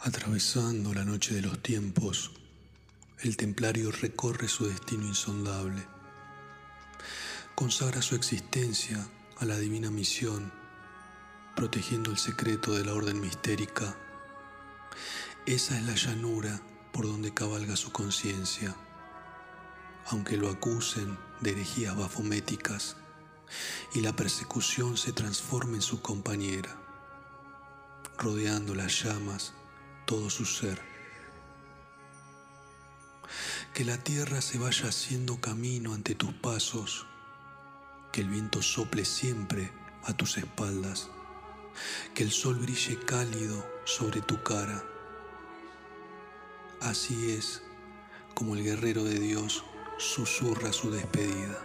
Atravesando la noche de los tiempos, el templario recorre su destino insondable. Consagra su existencia a la divina misión, protegiendo el secreto de la orden mistérica. Esa es la llanura por donde cabalga su conciencia, aunque lo acusen de herejías bafométicas y la persecución se transforme en su compañera, rodeando las llamas todo su ser. Que la tierra se vaya haciendo camino ante tus pasos, que el viento sople siempre a tus espaldas, que el sol brille cálido sobre tu cara. Así es como el guerrero de Dios susurra su despedida.